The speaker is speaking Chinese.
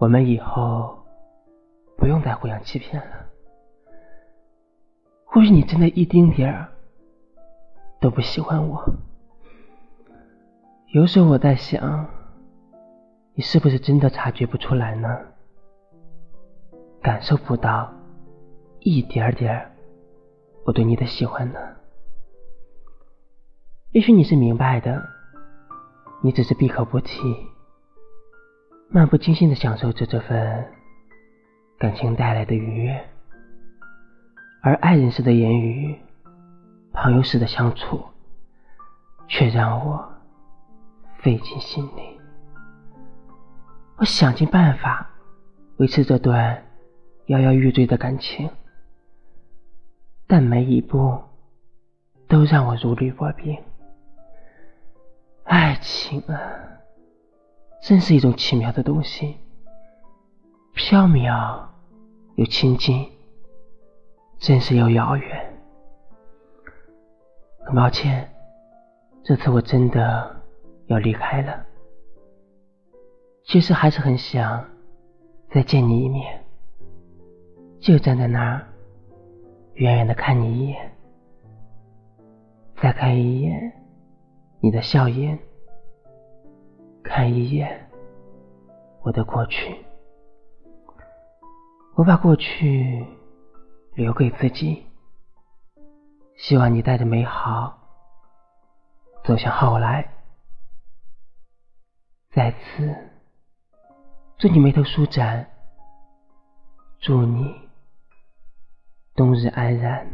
我们以后不用再互相欺骗了。或许你真的一丁点儿都不喜欢我。有时候我在想，你是不是真的察觉不出来呢？感受不到一点点我对你的喜欢呢？也许你是明白的，你只是闭口不提。漫不经心的享受着这份感情带来的愉悦，而爱人时的言语，朋友时的相处，却让我费尽心力。我想尽办法维持这段摇摇欲坠的感情，但每一步都让我如履薄冰。爱情啊！真是一种奇妙的东西，缥缈又亲近，真实又遥远。很抱歉，这次我真的要离开了。其实还是很想再见你一面，就站在那儿，远远的看你一眼，再看一眼你的笑颜。看一眼我的过去，我把过去留给自己，希望你带着美好走向后来。再次，祝你眉头舒展，祝你冬日安然。